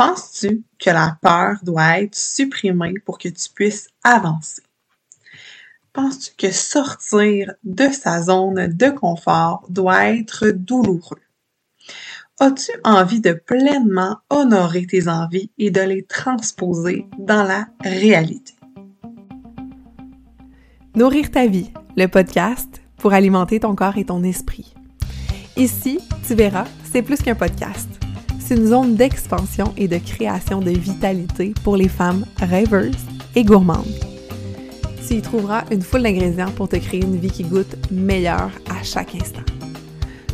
Penses-tu que la peur doit être supprimée pour que tu puisses avancer? Penses-tu que sortir de sa zone de confort doit être douloureux? As-tu envie de pleinement honorer tes envies et de les transposer dans la réalité? Nourrir ta vie, le podcast pour alimenter ton corps et ton esprit. Ici, tu verras, c'est plus qu'un podcast c'est une zone d'expansion et de création de vitalité pour les femmes rêveuses et gourmandes. Tu y trouveras une foule d'ingrédients pour te créer une vie qui goûte meilleure à chaque instant.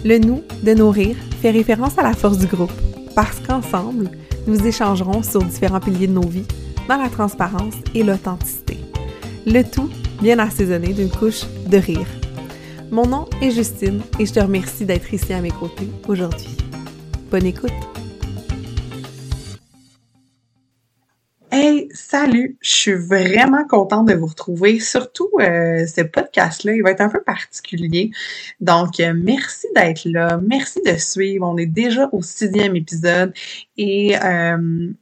Le nous de nourrir fait référence à la force du groupe, parce qu'ensemble, nous échangerons sur différents piliers de nos vies dans la transparence et l'authenticité. Le tout bien assaisonné d'une couche de rire. Mon nom est Justine et je te remercie d'être ici à mes côtés aujourd'hui. Bonne écoute! Hey, salut! Je suis vraiment contente de vous retrouver. Surtout, euh, ce podcast-là, il va être un peu particulier. Donc, euh, merci d'être là. Merci de suivre. On est déjà au sixième épisode. Et euh,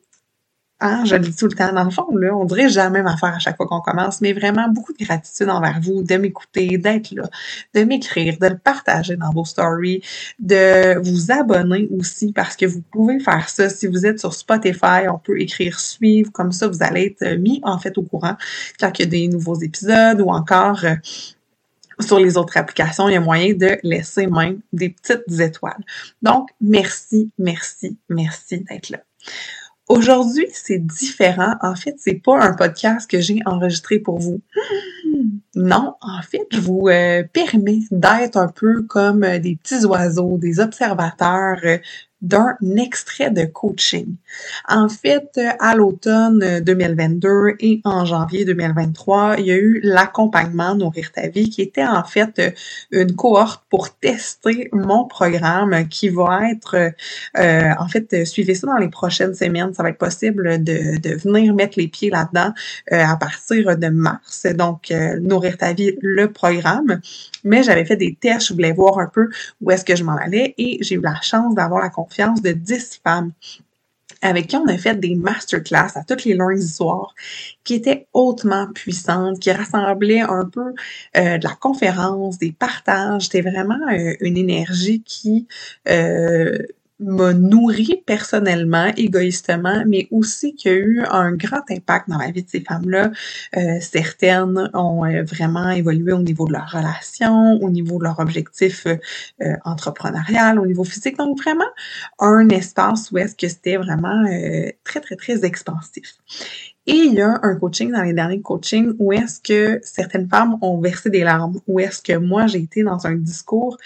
Hein, je le dis tout le temps. Dans le fond, là, on dirait jamais m'affaire à chaque fois qu'on commence, mais vraiment beaucoup de gratitude envers vous, de m'écouter, d'être là, de m'écrire, de le partager dans vos stories, de vous abonner aussi parce que vous pouvez faire ça. Si vous êtes sur Spotify, on peut écrire suivre, comme ça vous allez être mis en fait au courant quand il y a des nouveaux épisodes ou encore euh, sur les autres applications, il y a moyen de laisser même des petites étoiles. Donc, merci, merci, merci d'être là. Aujourd'hui, c'est différent. En fait, c'est pas un podcast que j'ai enregistré pour vous. Non, en fait, je vous euh, permets d'être un peu comme euh, des petits oiseaux, des observateurs euh, d'un extrait de coaching. En fait, à l'automne 2022 et en janvier 2023, il y a eu l'accompagnement Nourrir ta vie qui était en fait une cohorte pour tester mon programme qui va être, en fait, suivez ça dans les prochaines semaines. Ça va être possible de, venir mettre les pieds là-dedans à partir de mars. Donc, Nourrir ta vie, le programme. Mais j'avais fait des tests, je voulais voir un peu où est-ce que je m'en allais et j'ai eu la chance d'avoir la confiance de 10 femmes avec qui on a fait des masterclass à toutes les lundis soirs, qui étaient hautement puissantes, qui rassemblaient un peu euh, de la conférence, des partages. C'était vraiment euh, une énergie qui euh, m'a nourri personnellement, égoïstement, mais aussi qui a eu un grand impact dans la vie de ces femmes-là. Euh, certaines ont euh, vraiment évolué au niveau de leur relation, au niveau de leur objectif euh, entrepreneurial, au niveau physique. Donc vraiment un espace où est-ce que c'était vraiment très, très, très expansif. Et il y a un coaching dans les derniers coachings où est-ce que certaines femmes ont versé des larmes, où est-ce que moi j'ai été dans un discours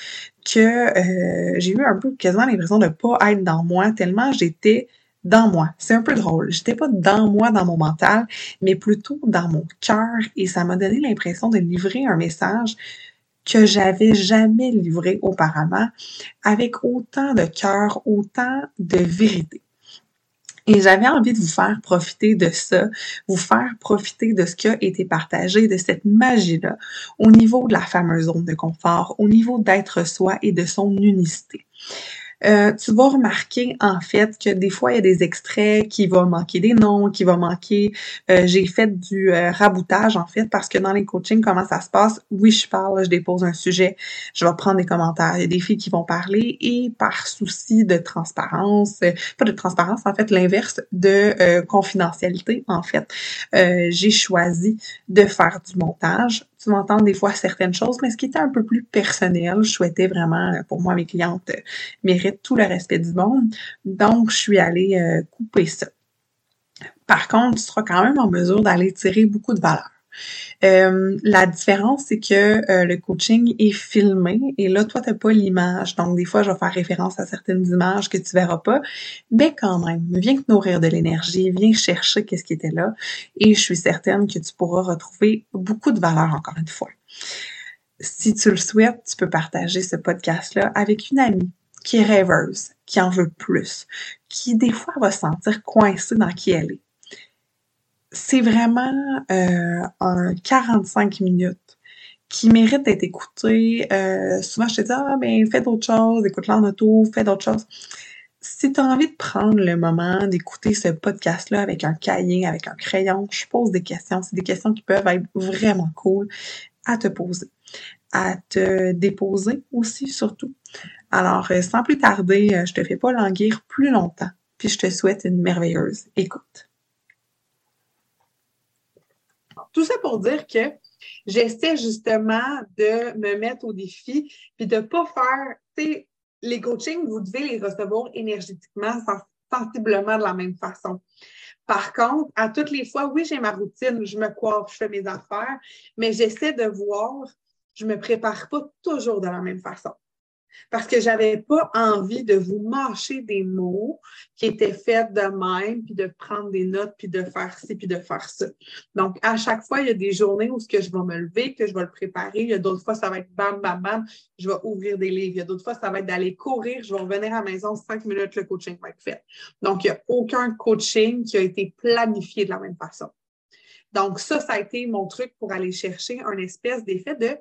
que euh, j'ai eu un peu quasiment l'impression de pas être dans moi tellement j'étais dans moi. C'est un peu drôle. J'étais pas dans moi, dans mon mental, mais plutôt dans mon cœur et ça m'a donné l'impression de livrer un message que j'avais jamais livré auparavant avec autant de cœur, autant de vérité. Et j'avais envie de vous faire profiter de ça, vous faire profiter de ce qui a été partagé, de cette magie-là, au niveau de la fameuse zone de confort, au niveau d'être soi et de son unicité. Euh, tu vas remarquer en fait que des fois il y a des extraits qui vont manquer des noms, qui vont manquer. Euh, j'ai fait du euh, raboutage en fait parce que dans les coachings comment ça se passe? Oui, je parle, je dépose un sujet, je vais prendre des commentaires. Il y a des filles qui vont parler et par souci de transparence, pas de transparence en fait, l'inverse de confidentialité en fait, j'ai choisi de faire du montage tu m'entends des fois certaines choses, mais ce qui était un peu plus personnel, je souhaitais vraiment, euh, pour moi, mes clientes euh, méritent tout le respect du monde. Donc, je suis allée euh, couper ça. Par contre, tu seras quand même en mesure d'aller tirer beaucoup de valeur. Euh, la différence, c'est que euh, le coaching est filmé et là, toi, tu pas l'image. Donc, des fois, je vais faire référence à certaines images que tu verras pas. Mais quand même, viens te nourrir de l'énergie, viens chercher qu'est-ce qui était là. Et je suis certaine que tu pourras retrouver beaucoup de valeur encore une fois. Si tu le souhaites, tu peux partager ce podcast-là avec une amie qui est rêveuse, qui en veut plus, qui des fois va se sentir coincée dans qui elle est c'est vraiment euh, un 45 minutes qui mérite d'être écouté. Euh, souvent, je te dis, ah, mais fais d'autres choses, écoute-la en auto, fais d'autres choses. si tu as envie de prendre le moment d'écouter ce podcast-là avec un cahier, avec un crayon, je pose des questions. C'est des questions qui peuvent être vraiment cool à te poser, à te déposer aussi, surtout. Alors, euh, sans plus tarder, euh, je te fais pas languir plus longtemps, puis je te souhaite une merveilleuse écoute. Tout ça pour dire que j'essaie justement de me mettre au défi, puis de pas faire, tu sais, les coachings, vous devez les recevoir énergétiquement, sensiblement de la même façon. Par contre, à toutes les fois, oui, j'ai ma routine, je me coiffe, je fais mes affaires, mais j'essaie de voir, je me prépare pas toujours de la même façon parce que j'avais pas envie de vous mâcher des mots qui étaient faits de même, puis de prendre des notes, puis de faire ci, puis de faire ça. Donc, à chaque fois, il y a des journées où ce que je vais me lever, que je vais le préparer. Il y a d'autres fois, ça va être bam, bam, bam, je vais ouvrir des livres. Il y a d'autres fois, ça va être d'aller courir, je vais revenir à la maison, cinq minutes, le coaching va être fait. Donc, il n'y a aucun coaching qui a été planifié de la même façon. Donc, ça, ça a été mon truc pour aller chercher un espèce d'effet de,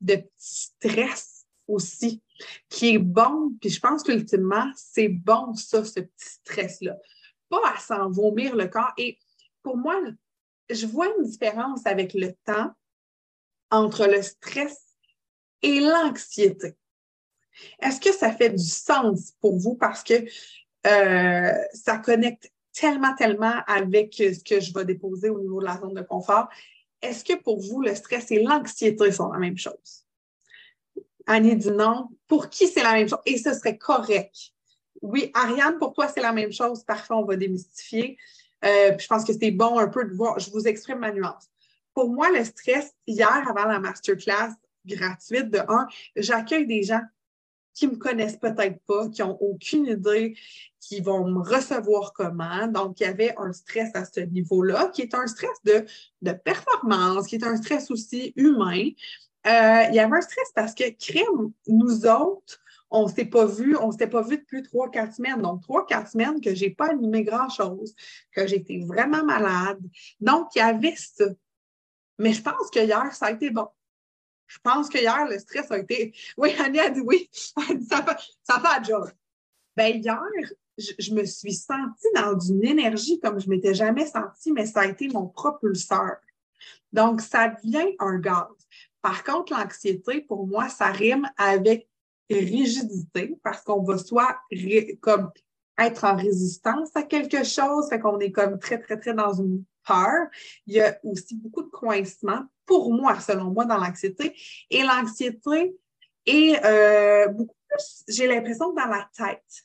de stress aussi qui est bon, puis je pense qu'ultimement, c'est bon, ça, ce petit stress-là. Pas à s'en vomir le corps. Et pour moi, je vois une différence avec le temps entre le stress et l'anxiété. Est-ce que ça fait du sens pour vous? Parce que euh, ça connecte tellement, tellement avec ce que je vais déposer au niveau de la zone de confort? Est-ce que pour vous, le stress et l'anxiété sont la même chose? Annie dit non. Pour qui c'est la même chose? Et ce serait correct. Oui, Ariane, pour toi, c'est la même chose. Parfait, on va démystifier. Euh, je pense que c'était bon un peu de voir. Je vous exprime ma nuance. Pour moi, le stress, hier, avant la masterclass gratuite de 1, j'accueille des gens qui me connaissent peut-être pas, qui ont aucune idée, qui vont me recevoir comment. Donc, il y avait un stress à ce niveau-là, qui est un stress de, de performance, qui est un stress aussi humain. Euh, il y avait un stress parce que crime, nous autres, on ne s'est pas vu, on s'était pas vu depuis trois, quatre semaines. Donc, trois, quatre semaines que je n'ai pas animé grand-chose, que j'étais vraiment malade. Donc, il y avait ça. Mais je pense que hier, ça a été bon. Je pense que hier, le stress a été. Oui, Annie a dit oui. ça fait, ça fait job. Ben, hier, je, je, me suis sentie dans une énergie comme je ne m'étais jamais sentie, mais ça a été mon propulseur. Donc, ça devient un gaz. Par contre, l'anxiété, pour moi, ça rime avec rigidité parce qu'on va soit comme être en résistance à quelque chose, fait qu'on est comme très, très, très dans une peur. Il y a aussi beaucoup de coincement, pour moi, selon moi, dans l'anxiété. Et l'anxiété est euh, beaucoup plus, j'ai l'impression, dans la tête,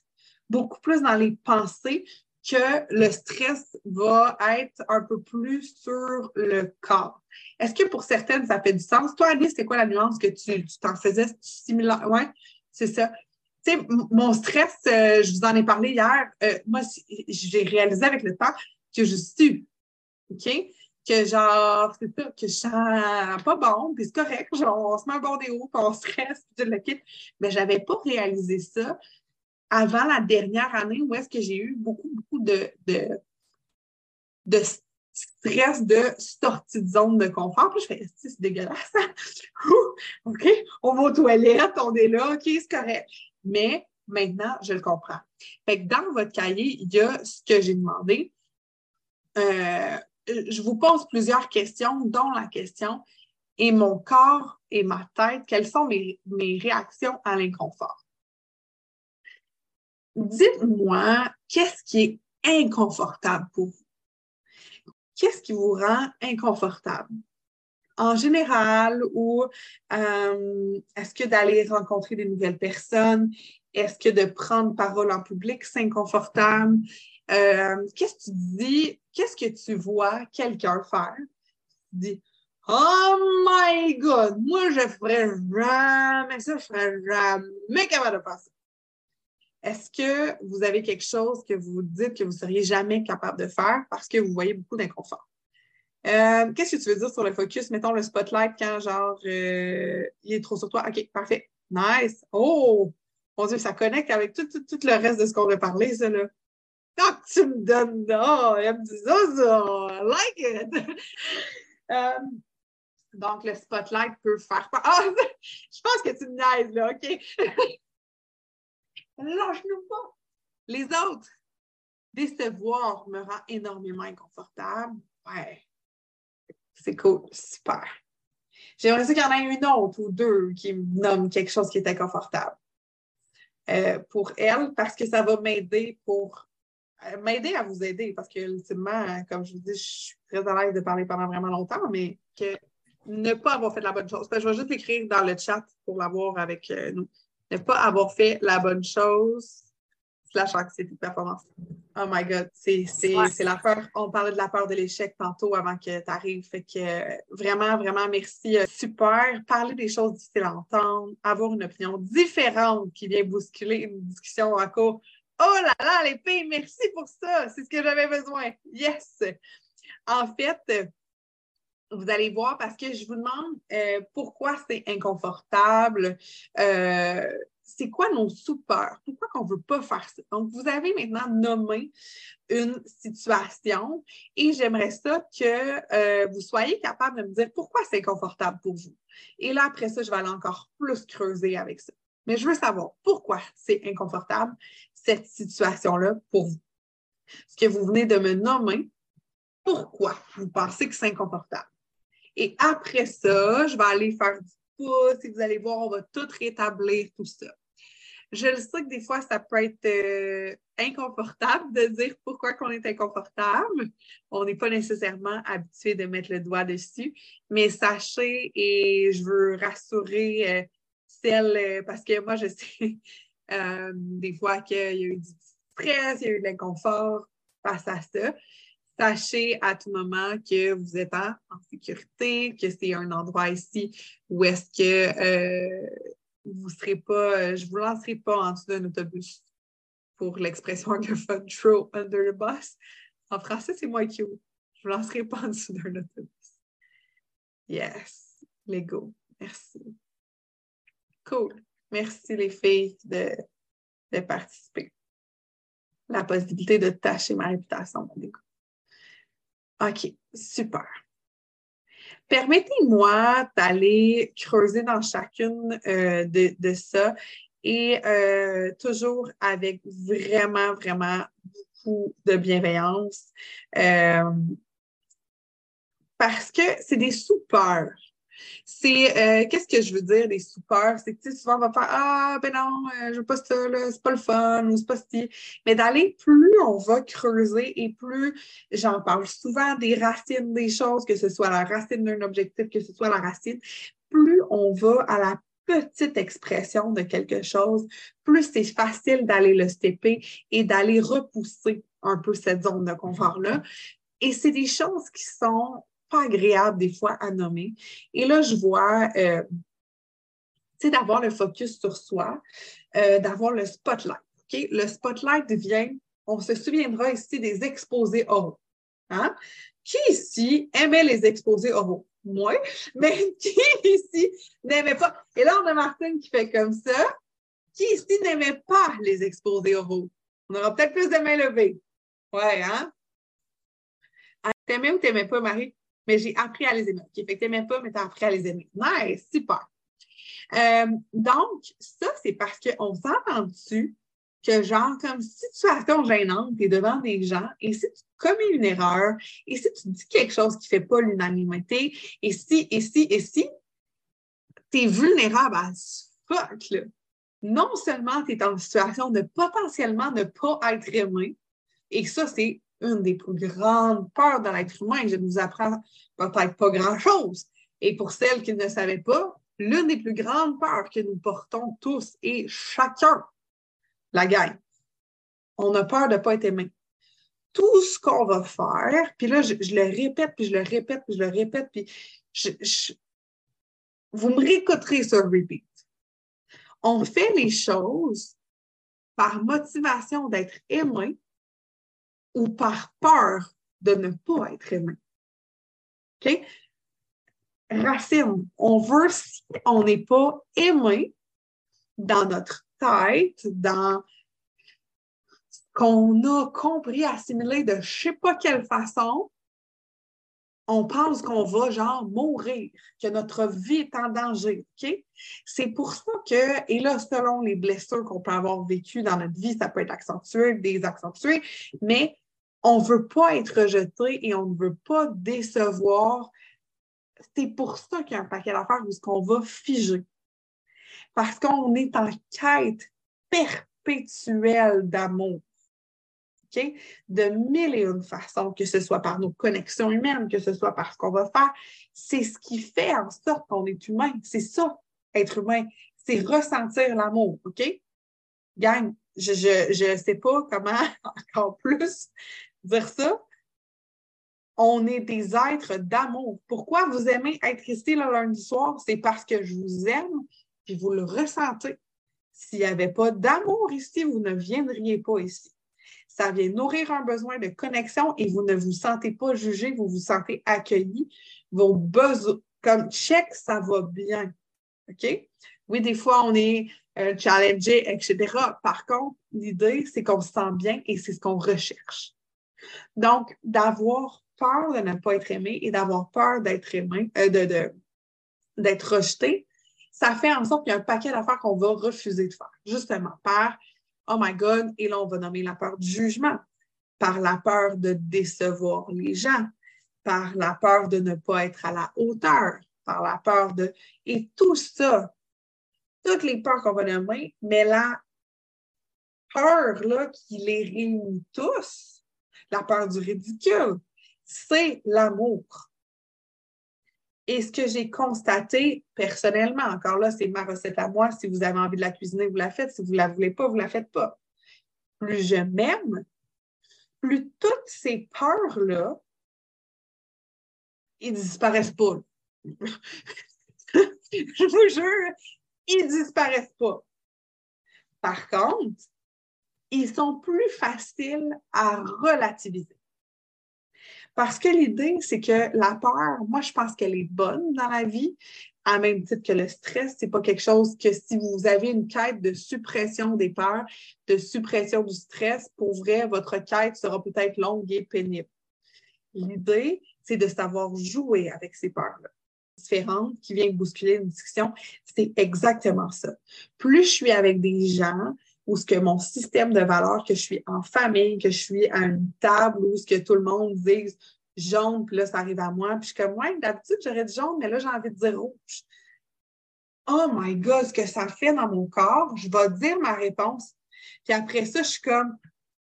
beaucoup plus dans les pensées que le stress va être un peu plus sur le corps. Est-ce que pour certaines, ça fait du sens? Toi, Alice, c'est quoi la nuance que tu t'en faisais similaire? Oui, c'est ça. Tu sais, mon stress, euh, je vous en ai parlé hier, euh, moi, j'ai réalisé avec le temps que je suis, OK? Que genre, c'est ça, que je sens pas bon, puis c'est correct, genre, on se met un bon déo, puis on stresse, puis le quitte. Mais j'avais pas réalisé ça avant la dernière année où est-ce que j'ai eu beaucoup, beaucoup de, stress de sortie de zone de confort. Puis je fais, c'est dégueulasse. OK, on va aux toilettes, on est là, OK, c'est correct. Mais maintenant, je le comprends. Dans votre cahier, il y a ce que j'ai demandé. Euh, je vous pose plusieurs questions, dont la question et mon corps et ma tête, quelles sont mes réactions à l'inconfort? Dites-moi, qu'est-ce qui est inconfortable pour vous? qu'est-ce qui vous rend inconfortable? En général, ou euh, est-ce que d'aller rencontrer des nouvelles personnes? Est-ce que de prendre parole en public, c'est inconfortable? Euh, qu'est-ce que tu dis? Qu'est-ce que tu vois quelqu'un faire? Tu dis, Oh my God, moi je ferais jamais ça, je ferais jamais capable de faire. Est-ce que vous avez quelque chose que vous dites que vous ne seriez jamais capable de faire parce que vous voyez beaucoup d'inconfort? Euh, qu'est-ce que tu veux dire sur le focus? Mettons le spotlight quand, genre, euh, il est trop sur toi. OK, parfait. Nice. Oh! Mon Dieu, ça connecte avec tout, le reste de ce qu'on va parler, ça, là. Ah, tu me donnes, oh, elle me dit ça, ça, I like it. Euh, donc, le spotlight peut faire Ah, je pense que tu me niaises, là, OK? lâche-nous pas. Les autres, décevoir me rend énormément inconfortable. Ouais, c'est cool, super. J'aimerais qu'il y en ait une autre ou deux qui me nomment quelque chose qui est inconfortable euh, pour elle parce que ça va m'aider pour euh, m'aider à vous aider parce que ultimement, comme je vous dis, je suis très à l'aise de parler pendant vraiment longtemps, mais que ne pas avoir fait la bonne chose. je vais juste écrire dans le chat pour l'avoir avec euh, nous. Ne pas avoir fait la bonne chose slash anxiété de performance. Oh my God, c'est la peur. On parlait de la peur de l'échec tantôt avant que tu arrives. Fait que vraiment, vraiment, merci. Euh, super. Parler des choses difficiles à entendre, avoir une opinion différente qui vient bousculer une discussion en cours. Oh là là, les filles, merci pour ça. C'est ce que j'avais besoin. Yes. En fait, vous allez voir parce que je vous demande euh, pourquoi c'est inconfortable. Euh, c'est quoi nos sous-peurs? Pourquoi qu'on ne veut pas faire ça? Donc, vous avez maintenant nommé une situation et j'aimerais ça que euh, vous soyez capable de me dire pourquoi c'est inconfortable pour vous. Et là, après ça, je vais aller encore plus creuser avec ça. Mais je veux savoir pourquoi c'est inconfortable, cette situation-là, pour vous. Ce que vous venez de me nommer, pourquoi vous pensez que c'est inconfortable? Et après ça, je vais aller faire du pouce et vous allez voir, on va tout rétablir, tout ça. Je le sais que des fois, ça peut être euh, inconfortable de dire pourquoi qu'on est inconfortable. On n'est pas nécessairement habitué de mettre le doigt dessus, mais sachez et je veux rassurer euh, celles, euh, parce que moi, je sais des fois qu'il y a eu du stress, il y a eu de l'inconfort face à ça sachez à tout moment que vous êtes en, sécurité, que c'est un endroit ici où est-ce que euh, vous serez pas, euh, je vous lancerai pas en dessous d'un autobus pour l'expression anglophone throw under the bus. En français, c'est moi qui Je vous lancerai pas en dessous d'un autobus. Yes, Lego. Merci. Cool. Merci les filles de, de participer. La possibilité de tâcher ma réputation, Lego. OK, super. Permettez-moi d'aller creuser dans chacune euh, de, ça et euh, toujours avec vraiment, vraiment beaucoup de bienveillance euh, parce que c'est des soupeurs. C'est euh, qu'est-ce que je veux dire des soupeurs? C'est que souvent on va faire Ah ben non, euh, je veux pas ça, c'est pas le fun ou c'est pas ce Mais d'aller plus on va creuser et plus j'en parle souvent des racines des choses, que ce soit la racine d'un objectif, que ce soit la racine, plus on va à la petite expression de quelque chose, plus c'est facile d'aller le stepper et d'aller repousser un peu cette zone de confort-là. Et c'est des choses qui sont pas agréable des fois à nommer. Et là, je vois, euh, tu sais, d'avoir le focus sur soi, euh, d'avoir le spotlight. Le spotlight vient, on se souviendra ici des exposés oraux. Hein? Qui ici aimait les exposés oraux? Moi, mais qui ici n'aimait pas? Et là, on a Martine qui fait comme ça. Qui ici n'aimait pas les exposés oraux? On aura peut-être plus de mains levées. Ouais, hein? T'aimais ou t'aimais pas, Marie? Mais j'ai appris à les aimer. Okay, fait que t'aimais pas, mais tu as appris à les aimer. Nice, super. Euh, donc, ça, c'est parce qu'on s'entend dessus que, genre, comme situation gênante, tu es devant des gens et si tu commets une erreur et si tu dis quelque chose qui ne fait pas l'unanimité et si, et si, et si, tu es vulnérable à fuck, là. Non seulement tu es en situation de potentiellement ne pas être aimé, et ça, c'est une des plus grandes peurs de l'être humain. Je ne vous apprends peut-être pas grand-chose. Et pour celles qui ne savaient pas, l'une des plus grandes peurs que nous portons tous et chacun, la gang, on a peur de ne pas être aimé. Tout ce qu'on va faire, puis là, je, le répète, puis je le répète, puis je le répète, puis vous me réécouterez sur repeat. On fait les choses par motivation d'être aimé ou par peur de ne pas être aimé. Racine, on veut, si on n'est pas aimé dans notre tête, dans qu'on a compris, assimilé de je ne sais pas quelle façon, on pense qu'on va genre mourir, que notre vie est en danger. C'est pour ça que, et là, selon les blessures qu'on peut avoir vécues dans notre vie, ça peut être accentué, désaccentué, mais on ne veut pas être rejeté et on ne veut pas décevoir. C'est pour ça qu'il y a un paquet d'affaires où qu'on va figer. Parce qu'on est en quête perpétuelle d'amour de mille et une façons, que ce soit par nos connexions humaines, que ce soit par ce qu'on va faire. C'est ce qui fait en sorte qu'on est humain. C'est ça, être humain. C'est ressentir l'amour, OK? Gang, je ne sais pas comment encore plus dire. On est des êtres d'amour. Pourquoi vous aimez être ici le lundi soir? C'est parce que je vous aime, puis vous le ressentez. S'il n'y avait pas d'amour ici, vous ne viendriez pas ici ça vient nourrir un besoin de connexion et vous ne vous sentez pas jugé, vous vous sentez accueilli. Vos besoins, comme check, ça va bien. OK? Oui, des fois, on est euh, challengé, etc. Par contre, l'idée, c'est qu'on se sent bien et c'est ce qu'on recherche. Donc, d'avoir peur de ne pas être aimé et d'avoir peur d'être aimé, euh, de, d'être rejeté, ça fait en sorte qu'il y a un paquet d'affaires qu'on va refuser de faire, justement, par oh my God, et là, on va nommer la peur du jugement, par la peur de décevoir les gens, par la peur de ne pas être à la hauteur, par la peur de... Et tout ça, toutes les peurs qu'on va nommer, mais la peur là, qui les réunit tous, la peur du ridicule, c'est l'amour. Et ce que j'ai constaté personnellement, encore là, c'est ma recette à moi. Si vous avez envie de la cuisiner, vous la faites. Si vous ne la voulez pas, vous ne la faites pas. Plus je m'aime, plus toutes ces peurs-là, ils disparaissent pas. je vous jure, ils disparaissent pas. Par contre, ils sont plus faciles à relativiser. Parce que l'idée, c'est que la peur, moi, je pense qu'elle est bonne dans la vie, à même titre que le stress, c'est pas quelque chose que si vous avez une quête de suppression des peurs, de suppression du stress, pour vrai, votre quête sera peut-être longue et pénible. L'idée, c'est de savoir jouer avec ces peurs-là différentes qui viennent bousculer une discussion. C'est exactement ça. Plus je suis avec des gens où ce que mon système de valeurs, que je suis en famille, que je suis à une table où ce que tout le monde dise jaune, puis là, ça arrive à moi. Puis je suis comme, ouais, d'habitude, j'aurais dit jaune, mais là, j'ai envie de dire rouge. Oh my God, ce que ça fait dans mon corps, je vais dire ma réponse. Puis après ça, je suis comme,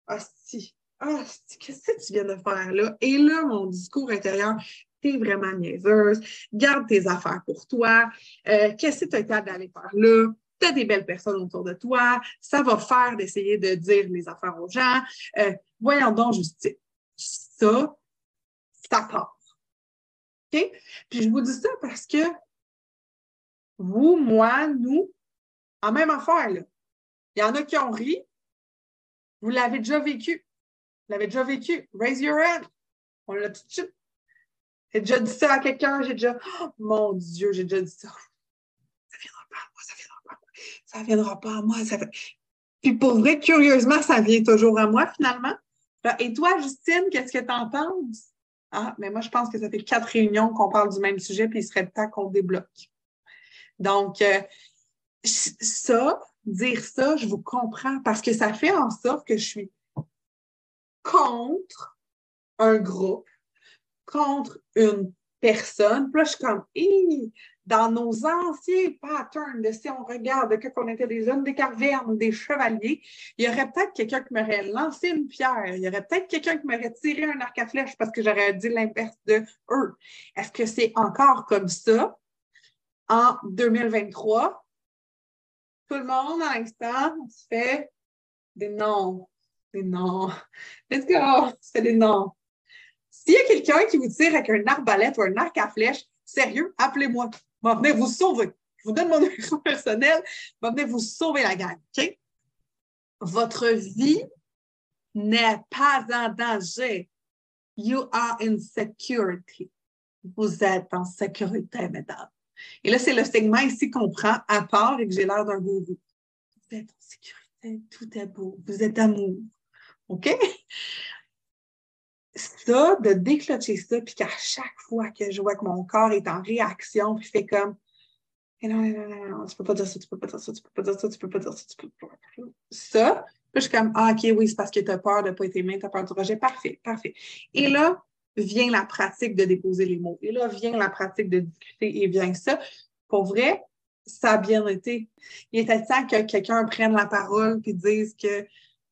hostie, hostie, qu'est-ce que tu viens de faire là? Et là, mon discours intérieur, t'es vraiment niaiseuse, garde tes affaires pour toi, euh, qu'est-ce que tu as d'aller faire là? Tu as des belles personnes autour de toi, ça va faire d'essayer de dire les affaires aux gens. Euh, voyons donc, justice. Ça, ça part. OK? Puis je vous dis ça parce que vous, moi, nous, en même affaire, là. Il y en a qui ont ri. Vous l'avez déjà vécu. Vous l'avez déjà vécu. Raise your hand. On l'a tout de suite. J'ai déjà dit ça à quelqu'un. J'ai déjà. Oh, mon Dieu, j'ai déjà dit. Ça viendra pas à moi, ça Ça viendra pas à moi. Ça... Puis pour vrai, curieusement, ça vient toujours à moi finalement. Et toi, Justine, qu'est-ce que tu en penses? Ah, mais moi, je pense que ça fait quatre réunions qu'on parle du même sujet, puis il serait temps qu'on débloque. Donc, euh, ça, dire ça, je vous comprends parce que ça fait en sorte que je suis contre un groupe, contre une personne. Puis là, je suis comme, dans nos anciens patterns de si on regarde quand on était des hommes des cavernes des chevaliers, il y aurait peut-être quelqu'un qui m'aurait lancé une pierre. Il y aurait peut-être quelqu'un qui m'aurait tiré un arc à flèche parce que j'aurais dit l'inverse de eux. Est-ce que c'est encore comme ça? En 2023? Tout le monde, à l'instant, fait des noms. Des noms. Let's go! C'est des noms. S'il y a quelqu'un qui vous tire avec un arbalète ou un arc à flèche, sérieux, appelez-moi va venir vous sauver. Je vous donne mon numéro personnel, va venir vous sauver la gang. Votre vie n'est pas en danger. You are in security. Vous êtes en sécurité, mesdames. Et là, c'est le segment ici qu'on prend à part et que j'ai l'air d'un gourou. Vous êtes en sécurité, tout est beau, vous êtes amour. OK? Ça, de déclencher ça, puis qu'à chaque fois que je vois que mon corps est en réaction, puis fait comme non, non, non, non, tu peux pas dire ça, tu peux pas dire ça, tu peux pas dire ça, tu peux pas dire ça, tu peux pas dire ça. Ça, je suis comme, ah, OK, oui, c'est parce que tu as peur de ne pas être aimé, tu as peur du rejet. Parfait, parfait. Et là, vient la pratique de déposer les mots. Et là, vient la pratique de discuter et vient ça. Pour vrai, ça a bien été. Il était temps que quelqu'un prenne la parole puis dise que,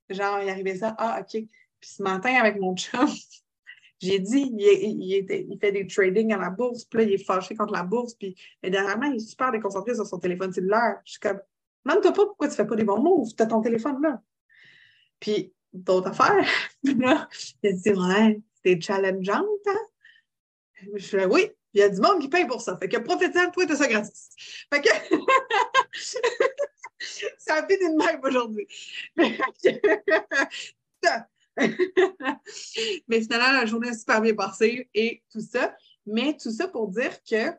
genre, il arrivait ça. Ah, OK. Puis ce matin, avec mon chum, j'ai dit, il, fait des trading à la bourse, puis là, il est fâché contre la bourse, puis dernièrement, il est super déconcentré sur son téléphone cellulaire. Je suis comme, demande-toi pas pourquoi tu fais pas des bons moves, tu as ton téléphone là. Puis, d'autres affaires. il a dit, ouais, c'est challengeant, hein? Je suis là, oui, il y a du monde qui paye pour ça. Fait que professionnel, toi, t'as ça gratis. Fait que ça a fait une même aujourd'hui. Mais finalement, la journée a super bien passée et tout ça. Mais tout ça pour dire que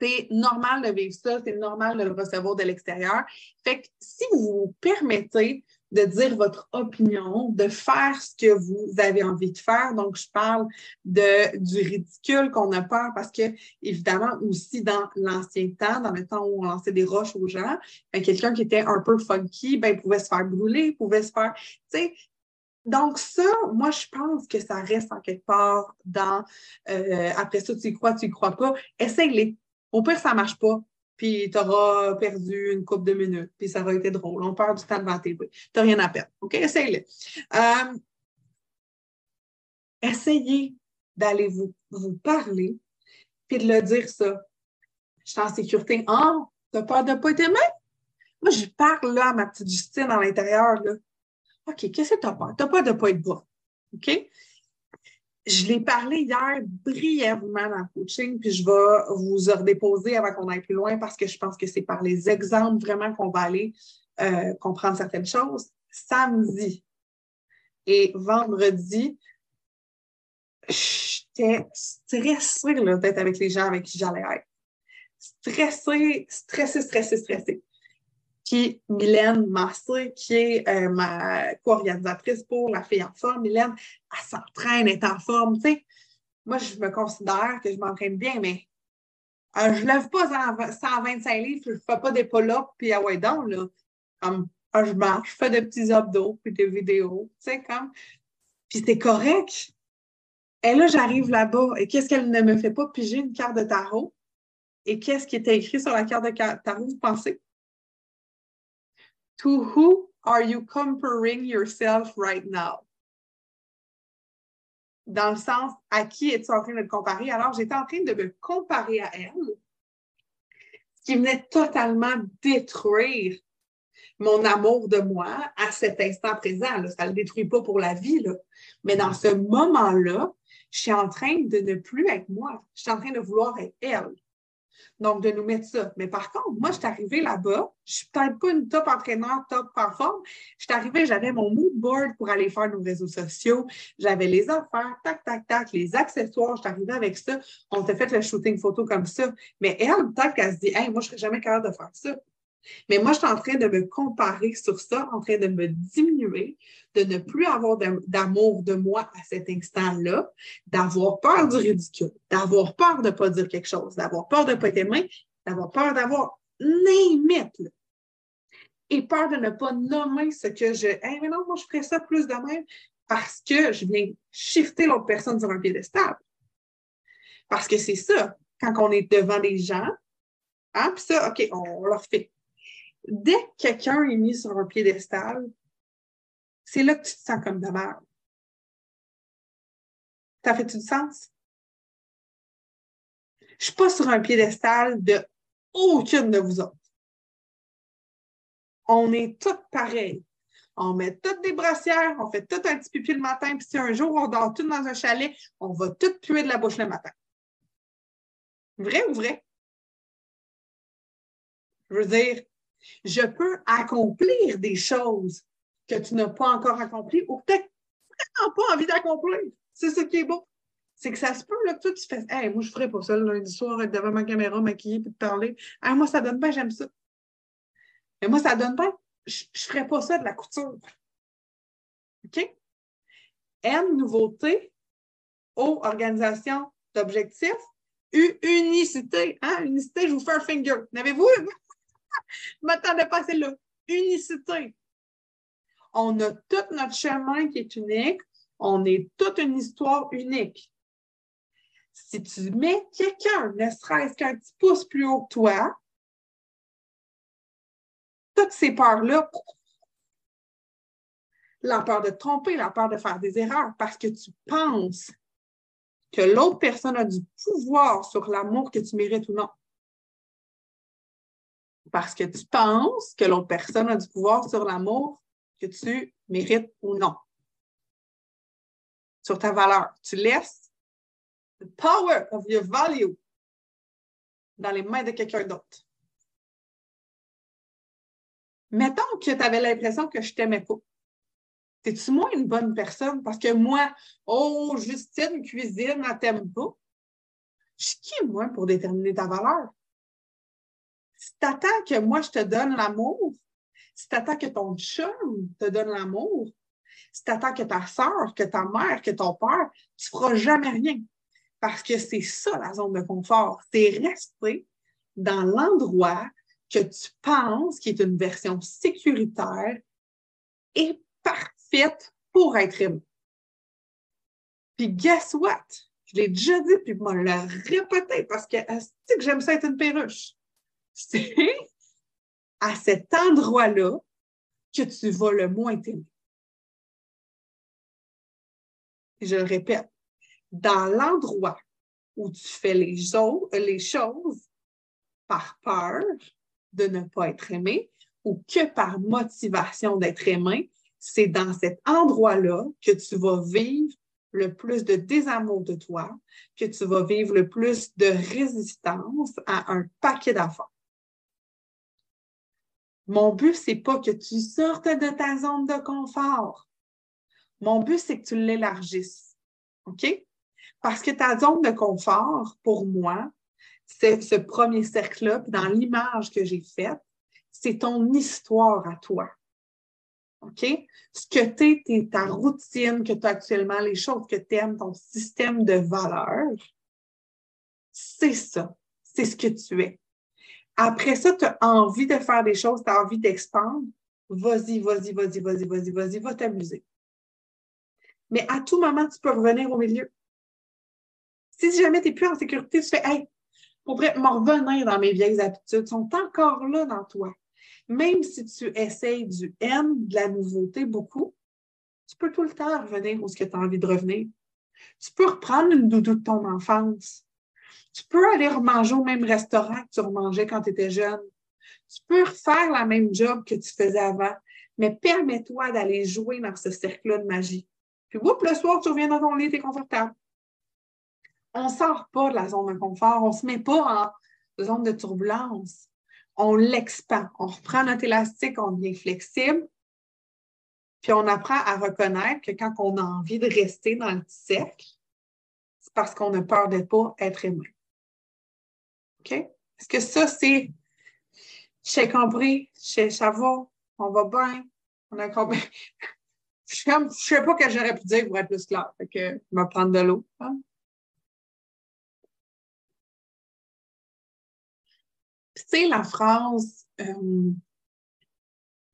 c'est normal de vivre ça, c'est normal de le recevoir de l'extérieur. Fait que si vous vous permettez de dire votre opinion, de faire ce que vous avez envie de faire. Donc, je parle de, du ridicule qu'on a peur parce que, évidemment, aussi dans l'ancien temps, dans le temps où on lançait des roches aux gens, ben, quelqu'un qui était un peu funky, ben, pouvait se faire brûler, pouvait se faire, tu sais, donc, ça, moi, je pense que ça reste en quelque part dans euh, après ça, tu y crois, tu y crois pas. Essaye-les. Au pire, ça marche pas puis tu auras perdu une coupe de minutes, puis ça aurait été drôle. On perd du temps devant tes. Tu n'as rien à perdre. OK? Essaye-le. Euh, essayez d'aller vous, parler, puis de le dire ça. Je suis en sécurité. Oh, t'as peur de ne pas être aimé? Moi, je parle là à ma petite Justine à l'intérieur. OK, qu'est-ce que tu as peur? Tu as peur de ne pas être bon. OK? Je l'ai parlé hier brièvement dans le coaching, puis je vais vous redéposer avant qu'on aille plus loin parce que je pense que c'est par les exemples vraiment qu'on va aller euh, comprendre certaines choses. Samedi et vendredi, j'étais stressée d'être avec les gens avec qui j'allais être. Stressée, stressée, stressée, stressée. Puis Mylène Massé, qui est euh, ma co-organisatrice pour La fille en forme, Mylène, elle s'entraîne, elle est en forme. Tu sais, moi, je me considère que je m'entraîne bien, mais euh, je ne lève pas 125 livres, je ne fais pas des pull-ups, puis ah ouais, donc, là. Comme, euh, je marche, je fais des petits abdos, puis des vidéos, tu sais, comme. Puis c'est correct. Et là, j'arrive là-bas, et qu'est-ce qu'elle ne me fait pas piger une carte de tarot? Et qu'est-ce qui était écrit sur la carte de tarot, vous pensez? To who are you comparing yourself right now? Dans le sens, à qui es-tu en train de te comparer? Alors, j'étais en train de me comparer à elle, ce qui venait totalement détruire mon amour de moi à cet instant présent. Ça ne le détruit pas pour la vie, mais dans ce moment-là, je suis en train de ne plus être moi. Je suis en train de vouloir être elle. Donc, de nous mettre ça. Mais par contre, moi, je suis arrivée là-bas. Je suis peut-être pas une top entraîneur, top en forme. Je suis arrivée, j'avais mon mood board pour aller faire nos réseaux sociaux. J'avais les affaires, tac, tac, tac, les accessoires. Je suis arrivée avec ça. On t'a fait le shooting photo comme ça. Mais elle, peut-être qu'elle se dit, hey, moi, je serais jamais capable de faire ça. Mais moi, je suis en train de me comparer sur ça, en train de me diminuer, de ne plus avoir d'amour de moi à cet instant-là, d'avoir peur du ridicule, d'avoir peur de ne pas dire quelque chose, d'avoir peur de ne pas être aimé, d'avoir peur d'avoir limite. Et peur de ne pas nommer ce que je. Hey, mais non, moi, je ferais ça plus de même parce que je viens shifter l'autre personne sur un piédestal. Parce que c'est ça, quand on est devant des gens, hein, puis ça, OK, on leur fait dès que quelqu'un est mis sur un piédestal, c'est là que tu te sens comme de merde. Ça fait du sens? Je ne suis pas sur un piédestal de aucune de vous autres. On est toutes pareilles. On met toutes des brassières, on fait tout un petit pipi le matin, puis si un jour on dort tout dans un chalet, on va tout puer de la bouche le matin. Vrai ou vrai? Je veux dire, je peux accomplir des choses que tu n'as pas encore accomplies ou peut-être vraiment pas envie d'accomplir. C'est ce qui est beau. C'est que ça se peut là, que toi, tu fais Hey, moi, je ferais pas ça le lundi soir, être devant ma caméra, maquillée, et te parler. moi, ça donne pas, j'aime ça. Mais moi, ça donne pas, je ne ferais pas ça de la couture. OK? M, nouveauté. O, organisation d'objectifs. U, unicité. Hein? Unicité, je vous fais un finger. N'avez-vous? Je m'attendais pas à celle-là. Unicité. On a tout notre chemin qui est unique. On est toute une histoire unique. Si tu mets quelqu'un, ne serait-ce qu'un petit pouce plus haut que toi, toutes ces peurs-là, la peur de te tromper, la peur de faire des erreurs, parce que tu penses que l'autre personne a du pouvoir sur l'amour que tu mérites ou non. Parce que tu penses que l'autre personne a du pouvoir sur l'amour que tu mérites ou non. Sur ta valeur. Tu laisses the power of your value dans les mains de quelqu'un d'autre. Mettons que tu avais l'impression que je t'aimais pas. T'es-tu moins une bonne personne? Parce que moi, oh, Justine, cuisine, elle t'aime pas? Je suis qui, moi, pour déterminer ta valeur? Si t'attends que moi, je te donne l'amour, si t'attends que ton chum te donne l'amour, si t'attends que ta soeur, que ta mère, que ton père, tu feras jamais rien. Parce que c'est ça, la zone de confort. C'est rester dans l'endroit que tu penses qui est une version sécuritaire et parfaite pour être aimé. Puis guess what? Je l'ai déjà dit, puis je me le répété parce que, que j'aime ça être une perruche? C'est à cet endroit-là que tu vas le moins t'aimer. Je le répète, dans l'endroit où tu fais les, les choses par peur, de ne pas être aimé ou que par motivation d'être aimé, c'est dans cet endroit-là que tu vas vivre le plus de désamour de toi, que tu vas vivre le plus de résistance à un paquet d'affaires. Mon but, c'est pas que tu sortes de ta zone de confort. Mon but, c'est que tu l'élargisses. OK? Parce que ta zone de confort, pour moi, ce premier cercle-là, dans l'image que j'ai faite, c'est ton histoire à toi. OK? Ce que tu es, ta routine que tu as actuellement, les choses que tu aimes, ton système de valeurs, c'est ça. C'est ce que tu es. Après ça, tu as envie de faire des choses, tu as envie d'expandre. Vas-y, vas-y, vas-y, vas-y, vas-y, vas-y, va t'amuser. Mais à tout moment, tu peux revenir au milieu. Si jamais tu n'es plus en sécurité, tu fais Hey, pourrait me revenir dans mes vieilles habitudes, sont encore là dans toi. Même si tu essayes du M, de la nouveauté beaucoup, tu peux tout le temps revenir où tu as envie de revenir. Tu peux reprendre une doudou de ton enfance. Tu peux aller remanger au même restaurant que tu remangeais quand tu étais jeune. Tu peux refaire la même job que tu faisais avant, mais permets-toi d'aller jouer dans ce cercle-là de magie. Puis, oups, le soir, tu reviens dans ton lit, tu es confortable on ne sort pas de la zone de confort, on ne se met pas en zone de turbulence. On l'expand, on reprend notre élastique, on devient flexible, puis on apprend à reconnaître que quand on a envie de rester dans le cercle, c'est parce qu'on a peur de ne pas être aimé. OK? Est-ce que ça, c'est j'ai compris, ça va, on va bien, on a compris. je ne sais pas que j'aurais pu dire pour être plus clair. Fait que je vais prendre de l'eau. Hein? tu sais, la phrase euh,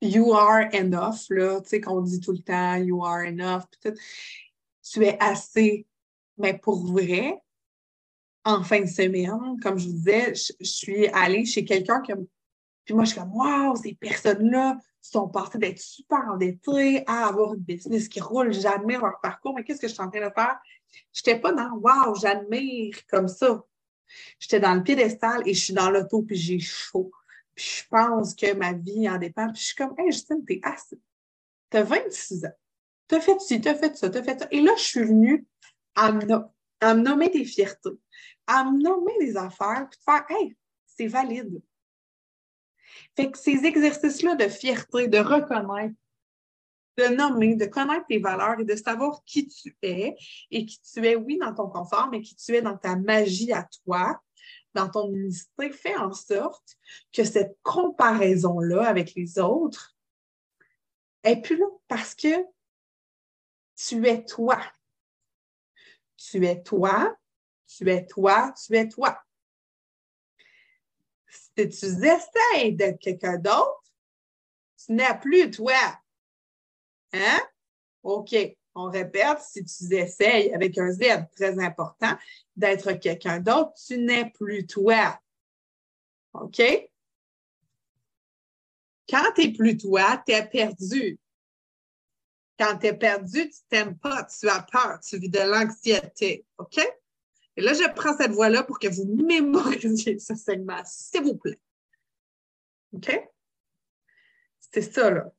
You are enough, là, tu sais, qu'on dit tout le temps, You are enough, tu es assez. Mais pour vrai, en fin de semaine, comme je vous disais, je, suis allée chez quelqu'un qui Puis moi, je suis comme, wow, ces personnes-là sont passées d'être super endettées à avoir une business qui roule, j'admire leur parcours, mais qu'est-ce que je suis en train de faire? Je n'étais pas dans, wow, j'admire comme ça. J'étais dans le piédestal et je suis dans l'auto, puis j'ai chaud. Puis je pense que ma vie en dépend. Puis je suis comme, hey, Justine, t'es assez. T'as 26 ans. T'as fait ci, t'as fait ça, t'as fait ça. Et là, je suis venue à me, nommer des fiertés, à me nommer des affaires, puis de faire, hey, c'est valide. Fait que ces exercices-là de fierté, de reconnaître, de nommer, de connaître tes valeurs et de savoir qui tu es et qui tu es, oui, dans ton confort, mais qui tu es dans ta magie à toi, dans ton unicité, fait en sorte que cette comparaison-là avec les autres est plus là parce que Tu es toi. Tu es toi, tu es toi, tu es toi. Si tu essaies d'être quelqu'un d'autre, tu n'es plus toi. Hein? OK. On répète, si tu essayes avec un Z très important d'être quelqu'un d'autre, tu n'es plus toi. OK? Quand tu n'es plus toi, tu es perdu. Quand tu es perdu, tu t'aimes pas, tu as peur, tu vis de l'anxiété. OK? Et là, je prends cette voix-là pour que vous mémorisiez ce segment, s'il vous plaît. OK? C'est ça, là.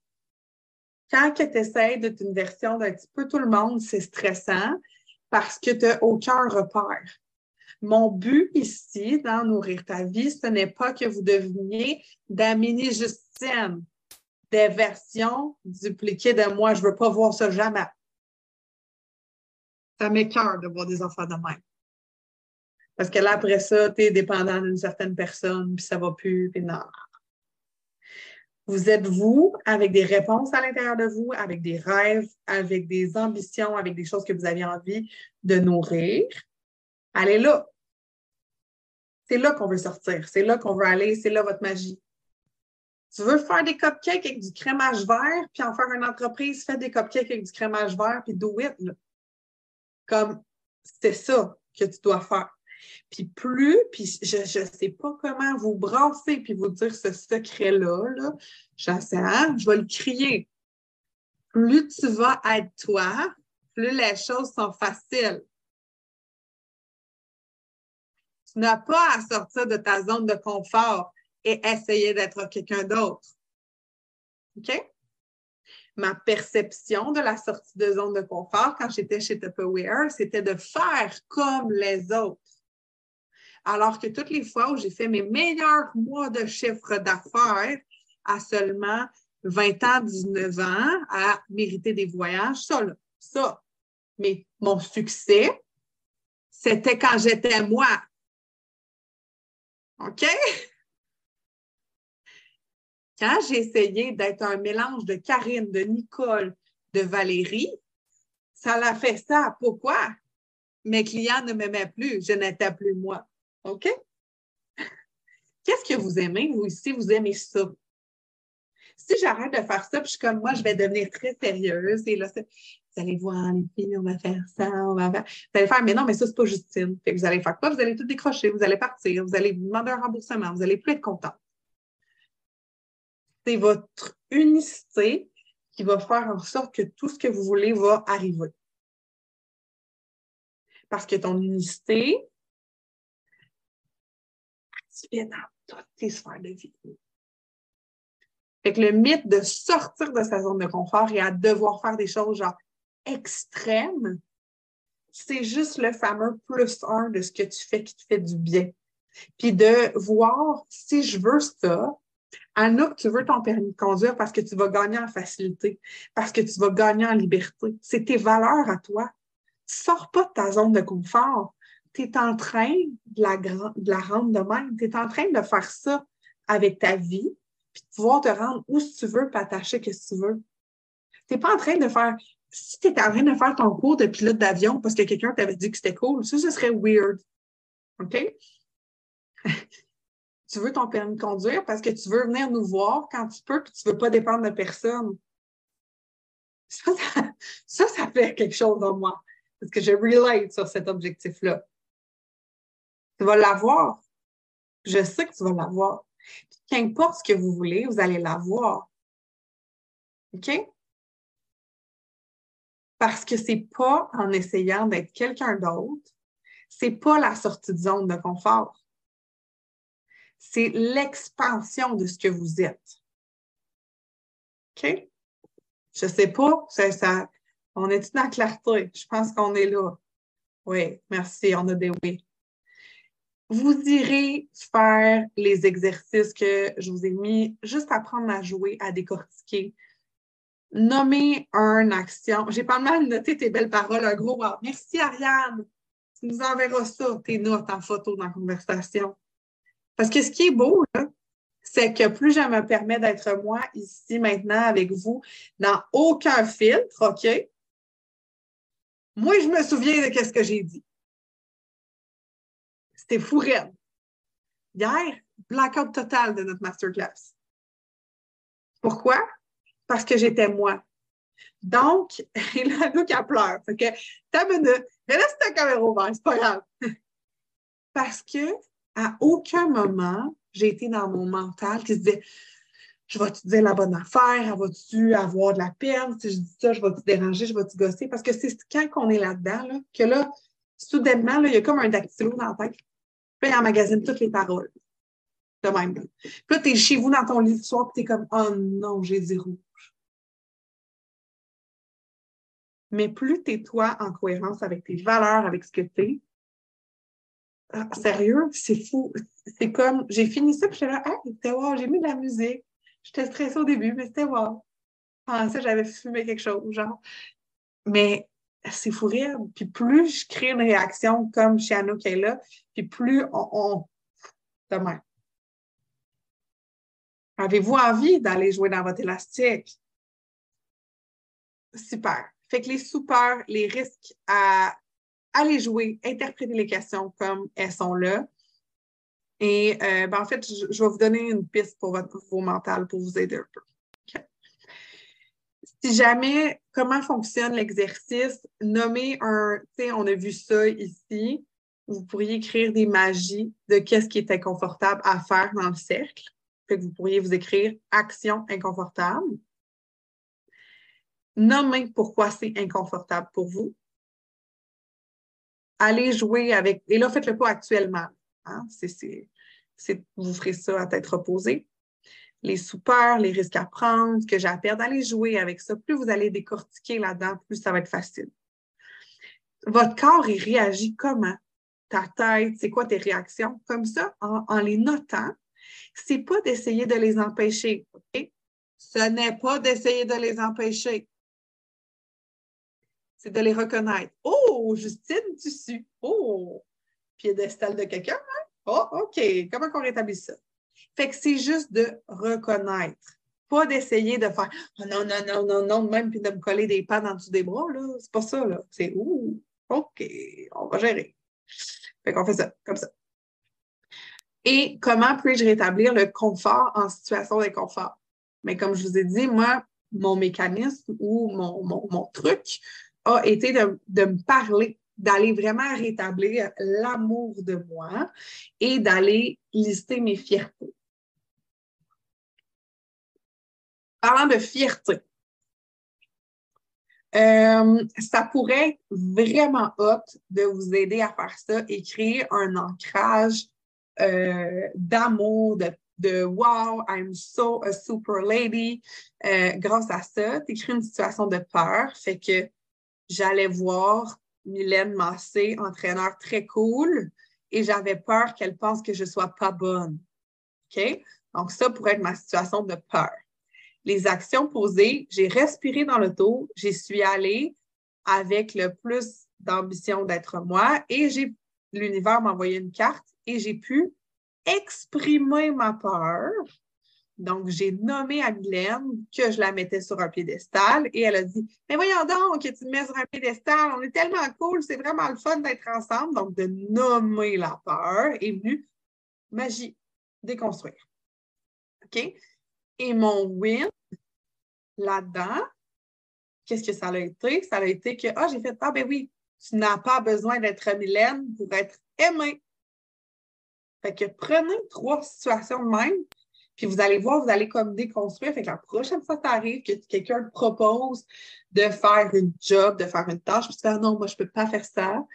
Quand tu essaies d'être une version d'un petit peu tout le monde, c'est stressant parce que tu n'as aucun repère. Mon but ici, dans Nourrir ta vie, ce n'est pas que vous deveniez d'Amélie Justine, des versions dupliquées de moi. Je ne veux pas voir ça jamais. Ça m'écœure de voir des enfants de même. Parce que là, après ça, tu es dépendant d'une certaine personne, puis ça va plus, puis non. Vous êtes vous, avec des réponses à l'intérieur de vous, avec des rêves, avec des ambitions, avec des choses que vous avez envie de nourrir. Allez là. C'est là qu'on veut sortir. C'est là qu'on veut aller. C'est là votre magie. Tu veux faire des cupcakes avec du crémage vert, puis en faire une entreprise, fais des cupcakes avec du crémage vert, puis do it. Comme c'est ça que tu dois faire. Puis plus, puis je ne sais pas comment vous brasser puis vous dire ce secret-là, là, je vais le crier. Plus tu vas être toi, plus les choses sont faciles. Tu n'as pas à sortir de ta zone de confort et essayer d'être quelqu'un d'autre. OK? Ma perception de la sortie de zone de confort quand j'étais chez Tupperware, c'était de faire comme les autres. Alors que toutes les fois où j'ai fait mes meilleurs mois de chiffre d'affaires à seulement 20 ans, 19 ans, à mériter des voyages, ça, là, ça. Mais mon succès, c'était quand j'étais moi. OK? Quand j'ai essayé d'être un mélange de Karine, de Nicole, de Valérie, ça l'a fait ça. Pourquoi? Mes clients ne m'aimaient plus, je n'étais plus moi. OK? Qu'est-ce que vous aimez, vous ici? Vous aimez ça? Si j'arrête de faire ça, puis je suis comme moi, je vais devenir très sérieuse. Et là, vous allez voir, les filles, on va faire ça, on va faire. Vous allez faire, mais non, mais ça, c'est pas Justine. Fait que vous allez faire quoi? Vous allez tout décrocher, vous allez partir, vous allez demander un remboursement, vous allez plus être content. C'est votre unicité qui va faire en sorte que tout ce que vous voulez va arriver. Parce que ton unicité, tu dans toutes tes sphères de vie. Fait que le mythe de sortir de sa zone de confort et à devoir faire des choses genre extrêmes, c'est juste le fameux plus un de ce que tu fais qui te fait du bien. Puis de voir si je veux ça, Anna, tu veux ton permis de conduire parce que tu vas gagner en facilité, parce que tu vas gagner en liberté. C'est tes valeurs à toi. Sors pas de ta zone de confort tu es en train de la, rendre de même. Tu es en train de faire ça avec ta vie, puis de pouvoir te rendre où tu veux, puis attacher que tu veux. Tu n'es pas en train de faire. Si tu es en train de faire ton cours de pilote d'avion parce que quelqu'un t'avait dit que c'était cool, ça, ce serait weird. OK? Tu veux ton permis de conduire parce que tu veux venir nous voir quand tu peux, puis tu ne veux pas dépendre de personne. Ça ça, fait quelque chose dans moi. Parce que je relate sur cet objectif-là. Tu vas l'avoir. Je sais que tu vas l'avoir. Qu'importe ce que vous voulez, vous allez l'avoir. OK? Parce que c'est pas en essayant d'être quelqu'un d'autre, c'est pas la sortie de zone de confort. C'est l'expansion de ce que vous êtes. OK? Je sais pas, ça, on est dans la clarté? Je pense qu'on est là. Oui, merci, on a des oui vous irez faire les exercices que je vous ai mis, juste apprendre à jouer, à décortiquer. Nommer une action. J'ai pas mal noté tes belles paroles, un gros Merci Ariane. Tu nous enverras ça, tes notes en photo dans la conversation. Parce que ce qui est beau, c'est que plus je me permets d'être moi ici maintenant avec vous, dans aucun filtre, OK? Moi, je me souviens de ce que j'ai dit. C'était fou raide. Hier, blackout total de notre masterclass. Pourquoi? Parce que j'étais moi. Donc, et là, Luc, elle pleure. Fait que, t'as. Mais laisse ta caméra ouverte, c'est pas grave. Parce que, à aucun moment, j'ai été dans mon mental qui se disait je vais-tu dire la bonne affaire, vas-tu avoir de la peine, si je dis ça, je vais te déranger, je vais te gosser? Parce que c'est quand on est là-dedans, là, que là, soudainement, il y a comme un dactylo dans la tête. Puis il emmagasine toutes les paroles. De même. Puis là, tu es chez vous dans ton lit le soir, puis tu es comme Oh non, j'ai dit rouge. Mais plus tu es toi en cohérence avec tes valeurs, avec ce que tu es, ah, sérieux, c'est fou. C'est comme, j'ai fini ça, puis j'étais là, hey, wow, j'ai mis de la musique. J'étais stressée au début, mais c'était wow. Pendant ça, j'avais fumé quelque chose, genre. Mais c'est fou rire. Puis plus je crée une réaction comme chez Anno qui est là, puis plus on. Demain. Avez-vous envie d'aller jouer dans votre élastique? Super. Fait que les super, les risques à aller jouer, interpréter les questions comme elles sont là. Et euh, ben, en fait, je, vais vous donner une piste pour votre niveau mental pour vous aider un peu. Si jamais, comment fonctionne l'exercice, nommez un, tu sais, on a vu ça ici, vous pourriez écrire des magies de qu'est-ce qui est inconfortable à faire dans le cercle. Fait que vous pourriez vous écrire action inconfortable. Nommez pourquoi c'est inconfortable pour vous. Allez jouer avec, et là, faites-le pas actuellement. Hein? Vous ferez ça à tête reposée. Les soupeurs, les risques à prendre, ce que j'ai à perdre, allez jouer avec ça. Plus vous allez décortiquer là-dedans, plus ça va être facile. Votre corps, il réagit comment? Ta tête, c'est quoi tes réactions? Comme ça, en, les notant, c'est pas d'essayer de les empêcher. Ce n'est pas d'essayer de les empêcher. C'est de les reconnaître. Oh, Justine, tu suis. Oh, piédestal de quelqu'un, hein? Oh, OK. Comment on rétablit ça? Fait que c'est juste de reconnaître. Pas d'essayer de faire oh non, non, non, non, non, même puis de me coller des pas dans dessous des bras, là. C'est pas ça, là. C'est ouh, OK, on va gérer. Fait qu'on fait ça, comme ça. Et comment puis-je rétablir le confort en situation d'inconfort? Mais comme je vous ai dit, moi, mon mécanisme ou mon, mon, truc a été de, me parler d'aller vraiment rétablir l'amour de moi et d'aller lister mes fiertés. Parlant de fierté, euh, ça pourrait être vraiment hot de vous aider à faire ça et créer un ancrage euh, d'amour, de, de Wow, I'm so a super lady. Euh, grâce à ça, tu écris une situation de peur, fait que j'allais voir Mylène Massé, entraîneur très cool, et j'avais peur qu'elle pense que je ne sois pas bonne. OK? Donc, ça pourrait être ma situation de peur. Les actions posées, j'ai respiré dans le dos, j'y suis allée avec le plus d'ambition d'être moi et j'ai l'univers m'a envoyé une carte et j'ai pu exprimer ma peur donc, j'ai nommé à que je la mettais sur un piédestal et elle a dit Mais voyons donc que tu me mets sur un piédestal, on est tellement cool, c'est vraiment le fun d'être ensemble. Donc, de nommer la peur est venu magie, déconstruire. OK? Et mon win là-dedans, qu'est-ce que ça a été? Ça a été que, ah, j'ai fait, ah, ben oui, tu n'as pas besoin d'être Mylène pour être aimée. Fait que prenez trois situations de même puis vous allez voir, vous allez comme déconstruire. Fait que la prochaine fois que ça arrive, que quelqu'un te propose de faire une job, de faire une tâche, puis tu fais non, moi, je peux pas faire ça.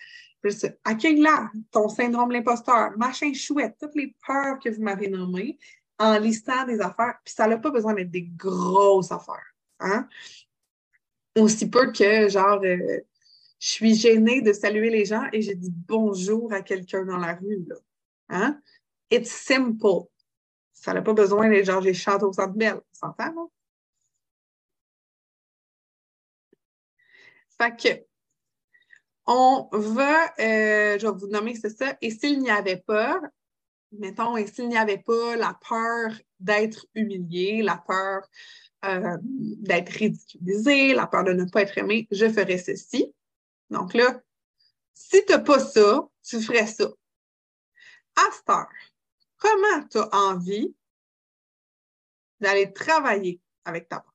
Accueille-la, ton syndrome de l'imposteur, machin chouette, toutes les peurs que vous m'avez nommées en listant des affaires. Puis ça n'a pas besoin d'être des grosses affaires. Hein? Aussi peu que, genre, euh, je suis gênée de saluer les gens et j'ai dit bonjour à quelqu'un dans la rue. Hein? It's simple. Ça n'a pas besoin d'être genre j'ai chanté au centre belle. On non? Fait que, on va, euh, je vais vous nommer, c'est ça. Et s'il n'y avait pas, mettons, et s'il n'y avait pas la peur d'être humilié, la peur euh, d'être ridiculisé, la peur de ne pas être aimé, je ferais ceci. Donc là, si tu n'as pas ça, tu ferais ça. À cette heure, comment tu as envie d'aller travailler avec ta part?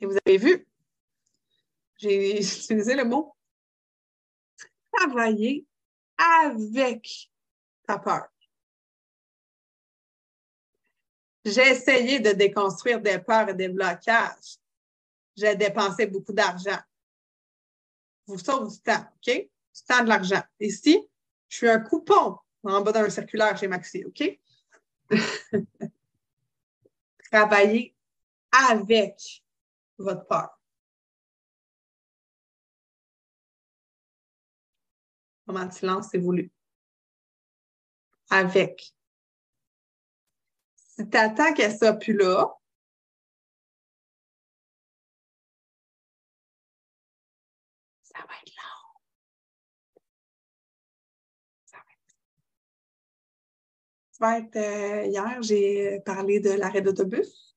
Et vous avez vu, j'ai utilisé le mot travailler avec ta peur. J'ai essayé de déconstruire des peurs et des blocages. J'ai dépensé beaucoup d'argent. Vous sauve du temps, OK? Du temps de l'argent. Ici, je suis un coupon en bas d'un circulaire chez Maxi, OK? Travailler avec votre peur. Moment de silence, voulu. Avec. Si tu attends qu'elle soit plus là, Euh, hier, j'ai parlé de l'arrêt d'autobus,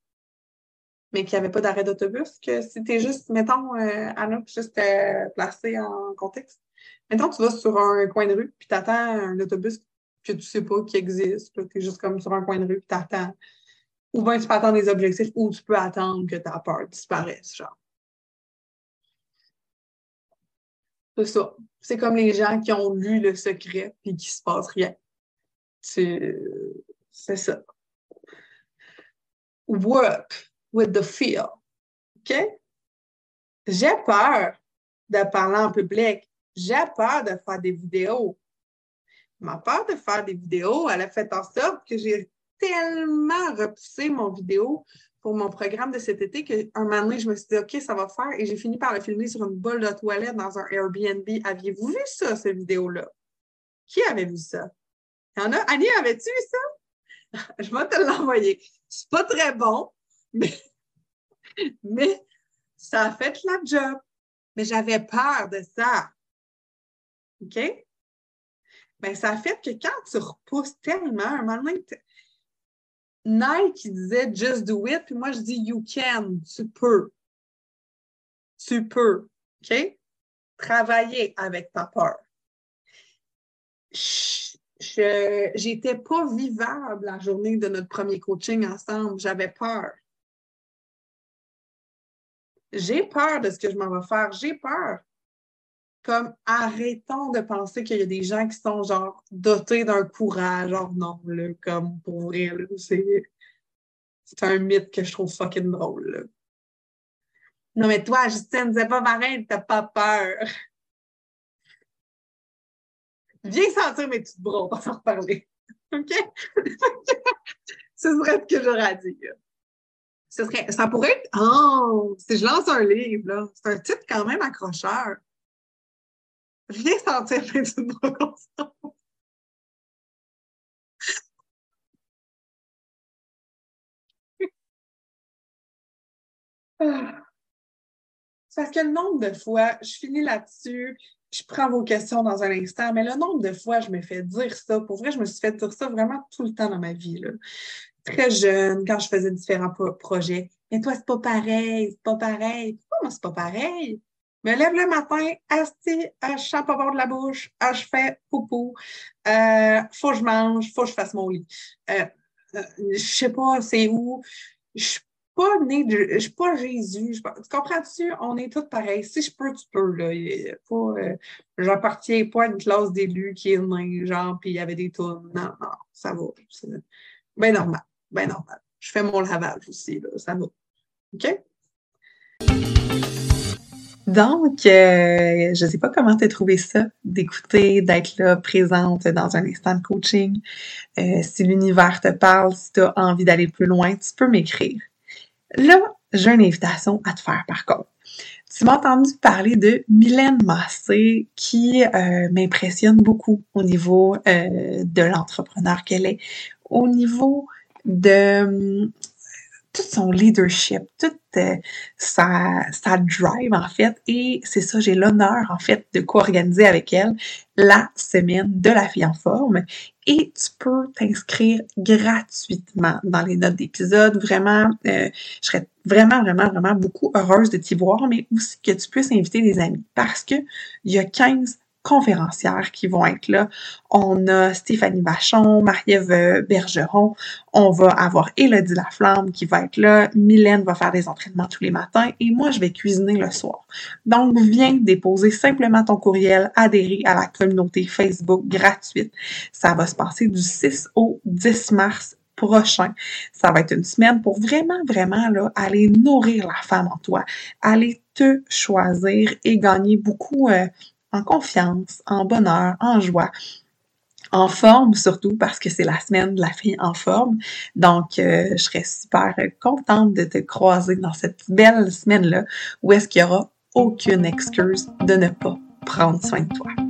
mais qu'il n'y avait pas d'arrêt d'autobus, que si tu es juste, mettons, euh, Anna, juste euh, placé en contexte. Mettons, tu vas sur un coin de rue, puis tu attends un autobus que tu sais pas qui existe. Tu es juste comme sur un coin de rue, puis tu attends. Ou bien tu peux attendre des objectifs, ou tu peux attendre que ta peur disparaisse, genre. C'est ça. C'est comme les gens qui ont lu le secret puis qui se passe rien. C'est ça. Work with the fear. OK? J'ai peur de parler en public. J'ai peur de faire des vidéos. Ma peur de faire des vidéos, elle a fait en sorte que j'ai tellement repoussé mon vidéo pour mon programme de cet été qu'un moment donné, je me suis dit, OK, ça va faire. Et j'ai fini par le filmer sur une bolle de toilette dans un Airbnb. Aviez-vous vu ça, cette vidéo-là? Qui avait vu ça? Il y en a? Annie, avais-tu ça? je vais te l'envoyer. C'est pas très bon, mais, mais ça a fait la job. Mais j'avais peur de ça. OK? Bien, ça a fait que quand tu repousses tellement, un moment Nike disait just do it, puis moi je dis you can, tu peux. Tu peux. OK? Travailler avec ta peur. Je n'étais pas vivable la journée de notre premier coaching ensemble. J'avais peur. J'ai peur de ce que je m'en vais faire. J'ai peur comme arrêtons de penser qu'il y a des gens qui sont genre dotés d'un courage. Genre non, là, comme pour vrai, c'est, un mythe que je trouve fucking drôle. Non, mais toi, Justine, c'est pas pareil, t'as pas peur. Viens sentir mes petites bras, on va s'en reparler. OK? ce serait ce que j'aurais à dire. Serait, ça pourrait être, oh, si je lance un livre, là, c'est un titre quand même accrocheur. Viens sentir mes petites bras constants. C'est parce que le nombre de fois, je finis là-dessus, je prends vos questions dans un instant, mais le nombre de fois, je me fais dire ça. Pour vrai, je me suis fait dire ça vraiment tout le temps dans ma vie. Très jeune, quand je faisais différents projets. Mais toi, c'est pas pareil, c'est pas pareil. Pourquoi moi, c'est pas pareil? me lève le matin, assis, je sens pas bord de la bouche, je fais poupou, euh, faut que je mange, faut que je fasse mon lit. Euh, euh, je sais pas c'est où. Pas née de, je suis pas Jésus. Tu comprends-tu? On est tous pareils. Si je peux, tu peux, là. Euh, j'appartiens pas à une classe d'élus qui est née, genre, puis il y avait des tours. Non, non, ça va. C'est bien normal. Bien normal. Je fais mon lavage aussi, là. Ça va. OK? Donc, euh, je ne sais pas comment tu as trouvé ça, d'écouter, d'être là, présente dans un instant de coaching. Euh, si l'univers te parle, si tu as envie d'aller plus loin, tu peux m'écrire. Là, j'ai une invitation à te faire par contre. Tu m'as entendu parler de Mylène Massé qui euh, m'impressionne beaucoup au niveau de l'entrepreneur qu'elle est, au niveau de tout son leadership, toute euh, sa drive en fait. Et c'est ça, j'ai l'honneur en fait de co-organiser avec elle la semaine de la fille en forme. Et tu peux t'inscrire gratuitement dans les notes d'épisode. Vraiment, euh, je serais vraiment, vraiment, vraiment beaucoup heureuse de t'y voir, mais aussi que tu puisses inviter des amis parce que il y a 15 conférencières qui vont être là. On a Stéphanie Vachon, Marie-Ève euh, Bergeron, on va avoir Élodie Laflamme qui va être là, Mylène va faire des entraînements tous les matins et moi je vais cuisiner le soir. Donc viens déposer simplement ton courriel, adhérer à la communauté Facebook gratuite. Ça va se passer du 6 au 10 mars prochain. Ça va être une semaine pour vraiment, vraiment là, aller nourrir la femme en toi, aller te choisir et gagner beaucoup euh, en confiance, en bonheur, en joie en forme surtout parce que c'est la semaine de la fille en forme. Donc, euh, je serais super contente de te croiser dans cette belle semaine-là où est-ce qu'il y aura aucune excuse de ne pas prendre soin de toi.